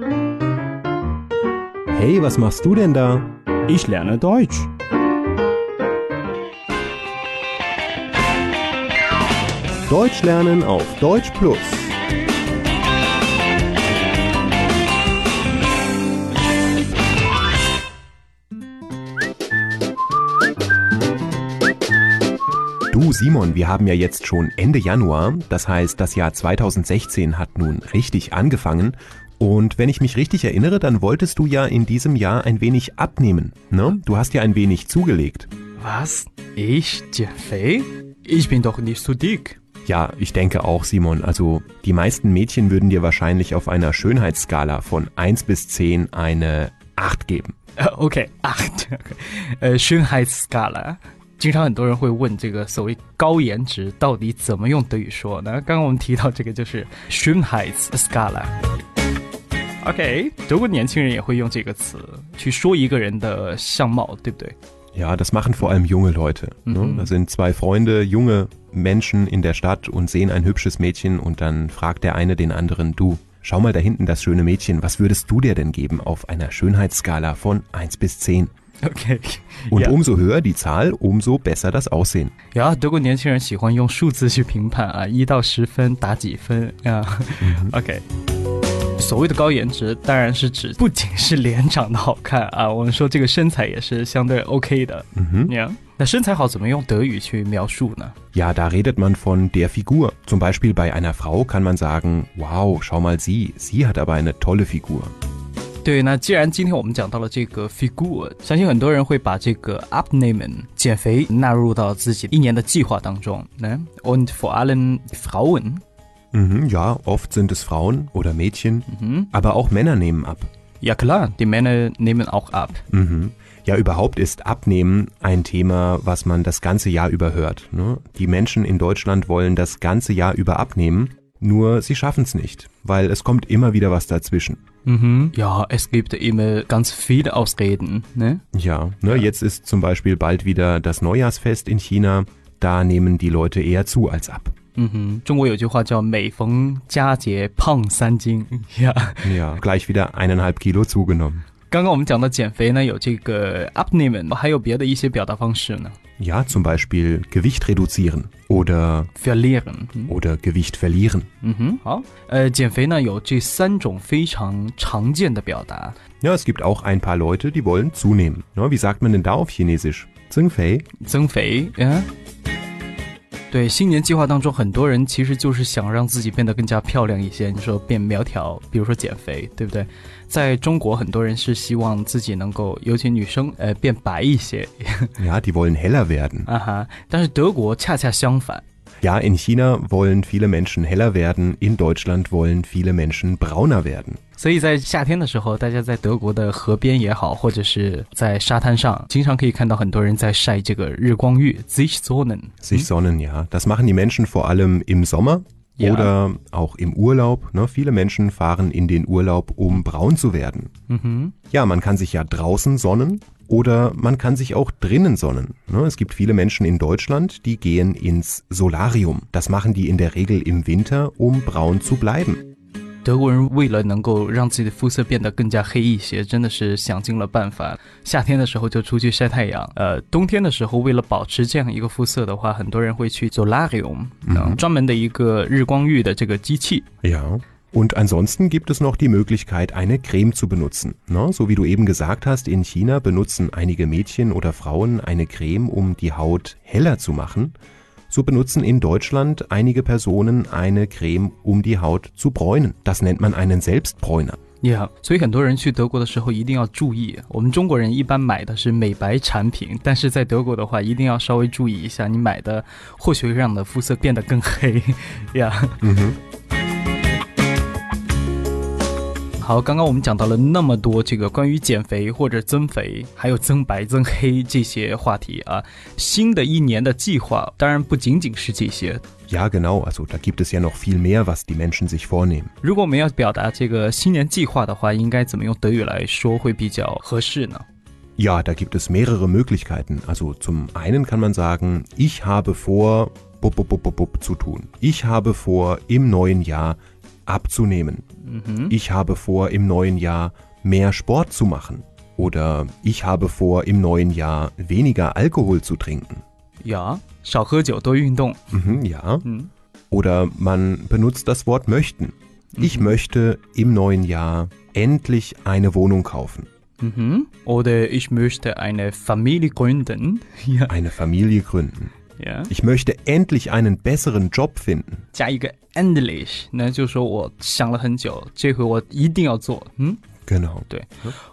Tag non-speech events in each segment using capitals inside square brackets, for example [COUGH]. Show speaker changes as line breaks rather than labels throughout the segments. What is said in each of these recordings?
Hey, was machst du denn da?
Ich lerne Deutsch.
Deutsch lernen auf Deutsch Plus. Du Simon, wir haben ja jetzt schon Ende Januar, das heißt, das Jahr 2016 hat nun richtig angefangen und wenn ich mich richtig erinnere, dann wolltest du ja in diesem Jahr ein wenig abnehmen, ne? Du hast ja ein wenig zugelegt.
Was? Ich? 减肥? Ich bin doch nicht so dick.
Ja, ich denke auch, Simon. Also die meisten Mädchen würden dir wahrscheinlich auf einer Schönheitsskala von 1 bis 10 eine 8 geben.
Äh, Okay, 8.[LAUGHS] 呃，Schönheitsskala。经常很多人会问这个所谓高颜值到底怎么用德语说呢？刚刚我们提到这个就是 Schönheitsskala。 [LAUGHS] OK，德国年轻人也会用这个词去说一个人的相貌，对不对？
Ja, das machen vor allem junge Leute. Ne? Da sind zwei Freunde, junge Menschen in der Stadt und sehen ein hübsches Mädchen und dann fragt der eine den anderen, du, schau mal da hinten das schöne Mädchen, was würdest du dir denn geben auf einer Schönheitsskala von 1 bis 10?
OK，
Und
ja.
umso höher die Zahl, umso besser das Aussehen.
呀，德国年轻人喜欢用数字去评判啊，一到十分打几分啊、OK， 所谓的高颜值，当然是指不仅是脸长得好看啊，我们说这个身材也是相对 OK 的。嗯呀，那身材好怎么用德语去描述呢
？Ja, da redet man von der Figur. Zum Beispiel bei einer Frau kann man sagen, wow, schau mal sie, sie hat aber eine tolle Figur.
对，那既然今天我们讲到了这个 figure，相信很多人会把这个 abnehmen 减肥纳入到自己一年的计划当中呢。Und vor allem Frauen
Mhm, ja, oft sind es Frauen oder Mädchen, aber auch Männer nehmen ab.
Ja klar, die Männer nehmen auch ab.
Mhm. Ja, überhaupt ist Abnehmen ein Thema, was man das ganze Jahr über hört. Ne? Die Menschen in Deutschland wollen das ganze Jahr über abnehmen, nur sie schaffen es nicht, weil es kommt immer wieder was dazwischen.
Mhm. Ja, es gibt immer ganz viele Ausreden, ne?
Ja, ne, jetzt ist zum Beispiel bald wieder das Neujahrsfest in China. Da nehmen die Leute eher zu als ab.
嗯哼，中国有句话叫“每逢佳节胖三斤”呀。
Ja, [LAUGHS] gleich wieder eineinhalb Kilo zugenommen.
刚刚我们讲到减肥呢，有这个 abnehmen，还有别的一些表达方式呢
Ja, zum Beispiel Gewicht reduzieren oder,
，verlieren。嗯
oder Gewicht verlieren.
嗯哼，好，呃，减肥呢有这三种非常常见的表达，
Ja, es gibt auch ein paar Leute, die wollen zunehmen. Ja, wie sagt man denn da auf Chinesisch? Zingfei?
增肥，呀。 对，新年计划当中，很多人其实就是想让自己变得更加漂亮一些。你说变苗条，比如说减肥，对不对？在中国，很多人是希望自己能够，尤其女生，呃，变白一些
，Ja, die wollen heller werden.
啊哈。但是德国恰恰相反，
Ja, in China wollen viele Menschen heller werden, in Deutschland wollen viele Menschen brauner werden.
所以在夏天的时候，大家在德国的河边也好，或者是在沙滩上，经常可以看到很多人在晒这个日光浴 （Sichtsonnen）。
Sich sonnen, ja. Das machen die Menschen vor allem im Sommer
Ja.
oder auch im Urlaub. Ne? Viele Menschen fahren in den Urlaub, um braun zu werden.
嗯哼，
Ja, man kann sich ja draußen sonnen oder man kann sich auch drinnen sonnen. Ne? Es gibt viele Menschen in Deutschland, die gehen ins Solarium. Das machen die in der Regel im Winter, um braun zu bleiben.
德国人为了能够让自己的肤色变得更加黑一些，真的是想尽了办法。夏天的时候就出去晒太阳，呃，冬天的时候为了保持这样一个肤色的话，很多人会去 solarium，嗯，专门的一个日光浴的这个机器。
Ja. Und ansonsten gibt es noch die Möglichkeit, eine Creme zu benutzen. Ne? So wie du eben gesagt hast, in China benutzen einige Mädchen oder Frauen eine Creme, um die Haut heller zu machen. So benutzen in Deutschland einige Personen eine Creme, um die Haut zu bräunen. Das nennt man einen Selbstbräuner.
Yeah，所以很多人去德国的时候一定要注意，我们中国人一般买的是美白产品，但是在德国的话，一定要稍微注意一下，你买的或许会让你的肤色变得更黑。呀、 [LAUGHS] 好，刚刚我们讲到了那么多这个关于减肥或者增肥，还有增白、增黑这些话题啊。新的一年的计划当然不仅仅是这些。
Ja, genau. Also da gibt es ja noch viel mehr, was die Menschen sich vornehmen.
如果我们要表达这个新年计划的话，应该怎么用德语来说会比较合适呢
？Ja, da gibt es mehrere Möglichkeiten. Also zum einen kann man sagen, ich habe vor, bup, bup, bup, bup, zu tun. Ich habe vor, im neuen Jahr abzunehmen. Ich habe vor, im neuen Jahr mehr Sport zu machen. Oder ich habe vor, im neuen Jahr weniger Alkohol zu trinken.
呀，少喝酒，多运动。
Mhm, ja.
嗯
Oder man benutzt das Wort möchten. Ich möchte im neuen Jahr endlich eine Wohnung kaufen,
嗯哼，oder ich möchte eine Familie gründen。[LAUGHS] 呀
eine Familie gründen.
呀，
Ich möchte endlich einen besseren Job finden.
加一个 endlich，那就说我想了很久，这回我一定要做。嗯，
Genau.
对。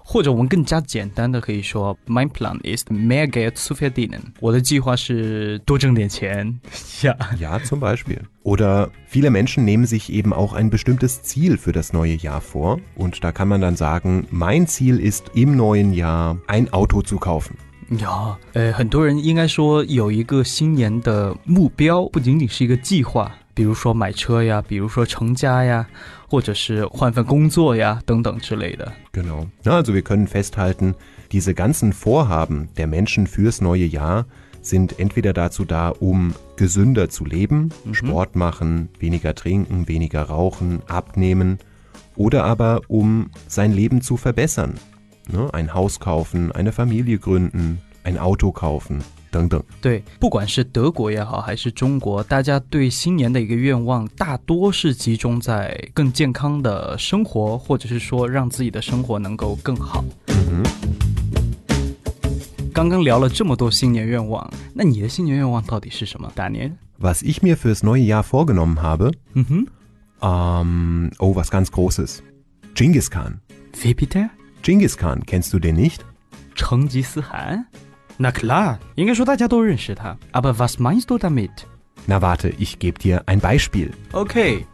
或者我们更加简单的可以说，My plan is mehr Geld zu verdienen。我的计划是多挣点钱。呀， [LAUGHS]
Ja, zum Beispiel. Oder viele Menschen nehmen sich eben auch ein bestimmtes Ziel für das neue Jahr vor. Und da kann man dann sagen, mein Ziel ist im neuen Jahr ein Auto zu kaufen.
呀，呃，很多人应该说有一个新年的目标，不仅仅是一个计划，比如说买车呀，比如说成家呀，或者是换份工作呀，等等之类的。
Genau. Ja, also wir können festhalten, diese ganzen Vorhaben der Menschen fürs neue Jahr sind entweder dazu da, um gesünder zu leben, Sport machen, weniger trinken, weniger rauchen, abnehmen, oder aber um sein Leben zu verbessern. Ne? Ein Haus kaufen, eine Familie gründen, ein Auto kaufen, deng deng.
对，不管是德国也好，还是中国，大家对新年的一个愿望，大多是集中在更健康的生活，或者是说让自己的生活能够更好。刚刚聊了这么多新年愿望，那你的新年愿望到底是什么？大年？
Was ich mir fürs neue Jahr vorgenommen habe,
嗯哼
ähm, oh, was ganz Großes. Genghis Khan.
，Wie bitte？
Genghis Khan, kennst du den nicht?
Genghis Khan? Na klar, aber was meinst du damit?
Na warte, ich gebe dir ein Beispiel.
Okay.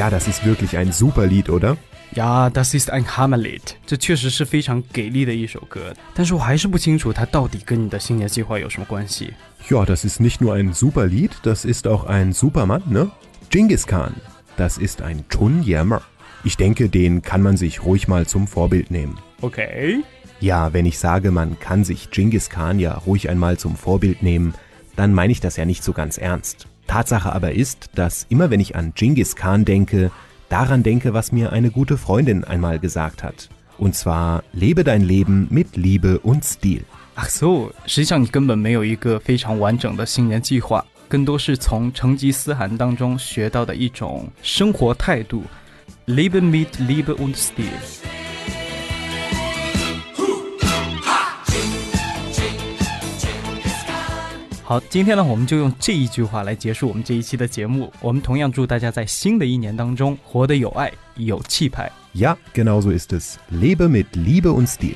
Ja, das ist wirklich ein super Lied, oder?
呀，Das ist ein Hammerlied，这确实是非常给力的一首歌，但是我还是不清楚它到底跟你的新年计划有什么关系。
Ja, das ist nicht nur ein super Lied, das ist auch ein Supermann, ne? Genghis Khan, das ist ein Chun-Jammer. Ich denke, den kann man sich ruhig mal zum Vorbild nehmen.
OK，
Ja, wenn ich sage, man kann sich Genghis Khan ja ruhig einmal zum Vorbild nehmen, dann meine ich das ja nicht so ganz ernst. Tatsache aber ist, dass immer wenn ich an Genghis Khan denke, daran denke, was mir eine gute Freundin einmal gesagt hat. Und zwar, lebe dein Leben mit Liebe und Stil.
Ach so，实际上你根本没有一个非常完整的新年计划，更多是从成吉思汗当中学到的一种生活态度。Leben mit Liebe und Stil。 好，今天呢，我们就用这一句话来结束我们这一期的节目。我们同样祝大家在新的一年当中活得有爱、有气派。
Ja, genau so ist es. Lebe mit Liebe und Stil.